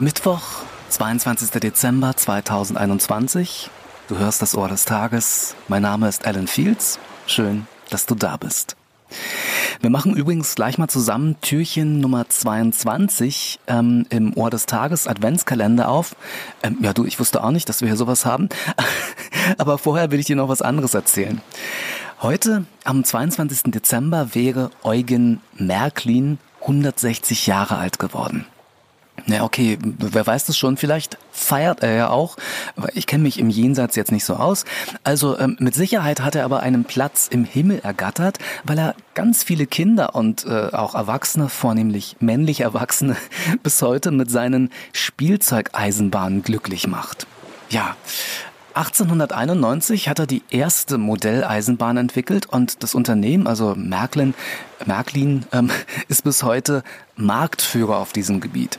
Mittwoch, 22. Dezember 2021. Du hörst das Ohr des Tages. Mein Name ist Alan Fields. Schön, dass du da bist. Wir machen übrigens gleich mal zusammen Türchen Nummer 22 ähm, im Ohr des Tages Adventskalender auf. Ähm, ja, du, ich wusste auch nicht, dass wir hier sowas haben. Aber vorher will ich dir noch was anderes erzählen. Heute, am 22. Dezember, wäre Eugen Märklin 160 Jahre alt geworden. Na okay, wer weiß das schon, vielleicht feiert er ja auch, ich kenne mich im Jenseits jetzt nicht so aus. Also ähm, mit Sicherheit hat er aber einen Platz im Himmel ergattert, weil er ganz viele Kinder und äh, auch Erwachsene, vornehmlich männliche Erwachsene, bis heute mit seinen Spielzeugeisenbahnen glücklich macht. Ja, 1891 hat er die erste Modelleisenbahn entwickelt und das Unternehmen, also Märklin, Märklin ähm, ist bis heute Marktführer auf diesem Gebiet.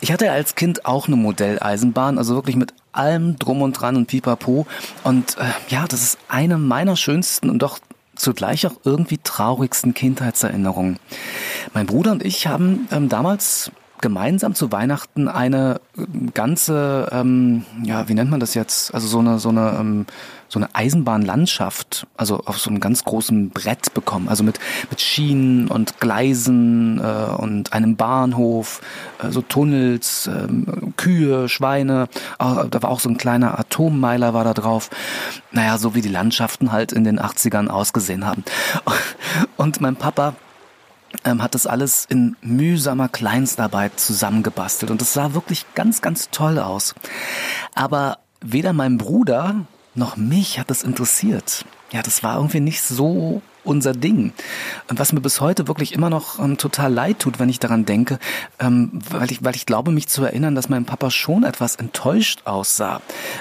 Ich hatte als Kind auch eine Modelleisenbahn, also wirklich mit allem drum und dran und pipapo. Und äh, ja, das ist eine meiner schönsten und doch zugleich auch irgendwie traurigsten Kindheitserinnerungen. Mein Bruder und ich haben ähm, damals gemeinsam zu Weihnachten eine äh, ganze, ähm, ja, wie nennt man das jetzt? Also so eine, so eine, ähm, so eine Eisenbahnlandschaft, also auf so einem ganz großen Brett bekommen, also mit, mit Schienen und Gleisen äh, und einem Bahnhof, äh, so Tunnels, äh, Kühe, Schweine, äh, da war auch so ein kleiner Atommeiler war da drauf. Naja, so wie die Landschaften halt in den 80ern ausgesehen haben. Und mein Papa, ähm, hat das alles in mühsamer Kleinstarbeit zusammengebastelt und es sah wirklich ganz, ganz toll aus. Aber weder mein Bruder noch mich hat es interessiert. Ja, das war irgendwie nicht so unser Ding. Was mir bis heute wirklich immer noch ähm, total leid tut, wenn ich daran denke, ähm, weil, ich, weil ich glaube, mich zu erinnern, dass mein Papa schon etwas enttäuscht aussah.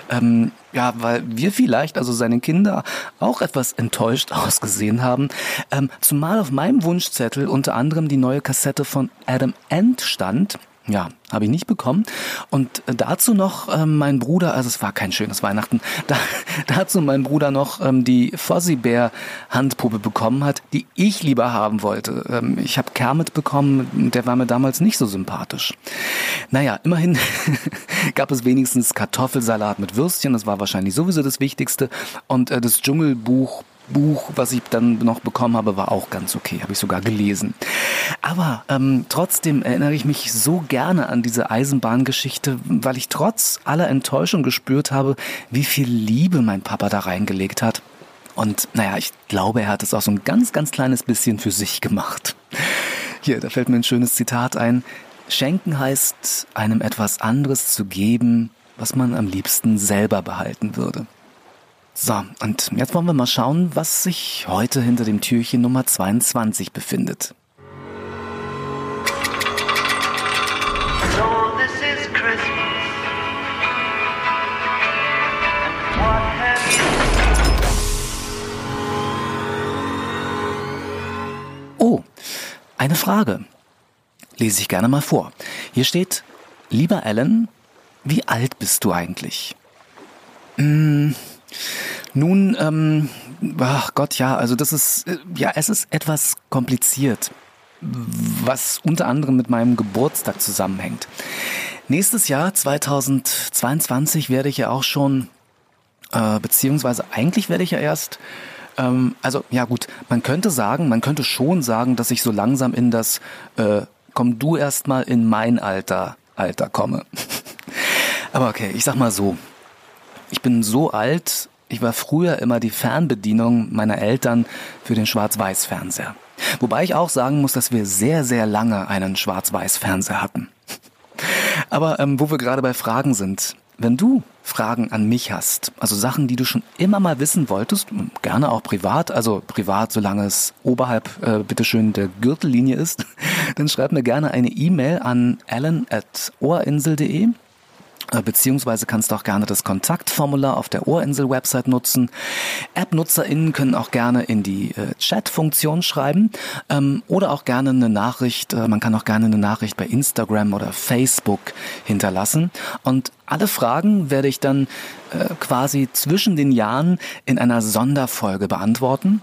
Ähm, ja, weil wir vielleicht, also seine Kinder, auch etwas enttäuscht ausgesehen haben. Ähm, zumal auf meinem Wunschzettel unter anderem die neue Kassette von Adam Ant stand. Ja, habe ich nicht bekommen. Und dazu noch ähm, mein Bruder, also es war kein schönes Weihnachten, da, dazu mein Bruder noch ähm, die Fuzzy Bear Handpuppe bekommen hat, die ich lieber haben wollte. Ähm, ich habe Kermit bekommen, der war mir damals nicht so sympathisch. Naja, immerhin gab es wenigstens Kartoffelsalat mit Würstchen, das war wahrscheinlich sowieso das Wichtigste. Und äh, das Dschungelbuch Buch, was ich dann noch bekommen habe, war auch ganz okay, habe ich sogar gelesen. Aber ähm, trotzdem erinnere ich mich so gerne an diese Eisenbahngeschichte, weil ich trotz aller Enttäuschung gespürt habe, wie viel Liebe mein Papa da reingelegt hat. Und naja, ich glaube, er hat es auch so ein ganz, ganz kleines bisschen für sich gemacht. Hier, da fällt mir ein schönes Zitat ein. Schenken heißt, einem etwas anderes zu geben, was man am liebsten selber behalten würde. So, und jetzt wollen wir mal schauen, was sich heute hinter dem Türchen Nummer 22 befindet. Oh, eine Frage. Lese ich gerne mal vor. Hier steht, lieber Alan, wie alt bist du eigentlich? Hm, nun, ähm, ach Gott, ja, also das ist, äh, ja, es ist etwas kompliziert, was unter anderem mit meinem Geburtstag zusammenhängt. Nächstes Jahr, 2022, werde ich ja auch schon, äh, beziehungsweise eigentlich werde ich ja erst, ähm, also ja gut, man könnte sagen, man könnte schon sagen, dass ich so langsam in das, äh, komm du erst mal in mein Alter, Alter komme. Aber okay, ich sag mal so, ich bin so alt, ich war früher immer die Fernbedienung meiner Eltern für den Schwarz-Weiß-Fernseher. Wobei ich auch sagen muss, dass wir sehr, sehr lange einen Schwarz-Weiß-Fernseher hatten. Aber ähm, wo wir gerade bei Fragen sind, wenn du Fragen an mich hast, also Sachen, die du schon immer mal wissen wolltest, gerne auch privat, also privat, solange es oberhalb, äh, bitteschön, der Gürtellinie ist, dann schreib mir gerne eine E-Mail an alan.ohrinsel.de äh, beziehungsweise kannst du auch gerne das Kontaktformular auf der Ohrinsel-Website nutzen. App-NutzerInnen können auch gerne in die äh, Chat-Funktion schreiben ähm, oder auch gerne eine Nachricht, äh, man kann auch gerne eine Nachricht bei Instagram oder Facebook hinterlassen. Und alle Fragen werde ich dann äh, quasi zwischen den Jahren in einer Sonderfolge beantworten.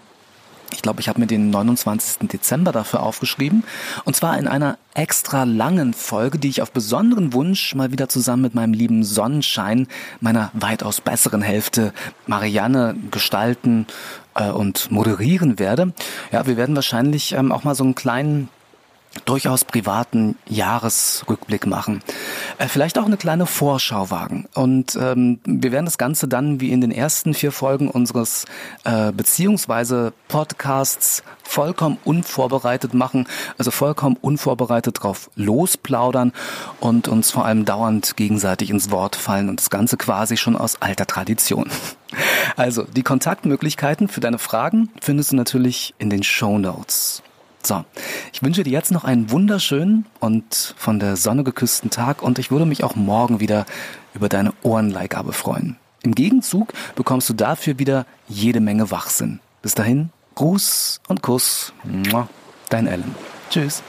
Ich glaube, ich habe mir den 29. Dezember dafür aufgeschrieben. Und zwar in einer extra langen Folge, die ich auf besonderen Wunsch mal wieder zusammen mit meinem lieben Sonnenschein, meiner weitaus besseren Hälfte, Marianne, gestalten äh, und moderieren werde. Ja, wir werden wahrscheinlich ähm, auch mal so einen kleinen durchaus privaten Jahresrückblick machen. Äh, vielleicht auch eine kleine Vorschau wagen. Und ähm, wir werden das Ganze dann wie in den ersten vier Folgen unseres äh, beziehungsweise Podcasts vollkommen unvorbereitet machen, also vollkommen unvorbereitet drauf losplaudern und uns vor allem dauernd gegenseitig ins Wort fallen und das Ganze quasi schon aus alter Tradition. Also, die Kontaktmöglichkeiten für deine Fragen findest du natürlich in den Show Notes. So, ich wünsche dir jetzt noch einen wunderschönen und von der Sonne geküssten Tag und ich würde mich auch morgen wieder über deine Ohrenleihgabe freuen. Im Gegenzug bekommst du dafür wieder jede Menge Wachsinn. Bis dahin, Gruß und Kuss. Dein Ellen. Tschüss.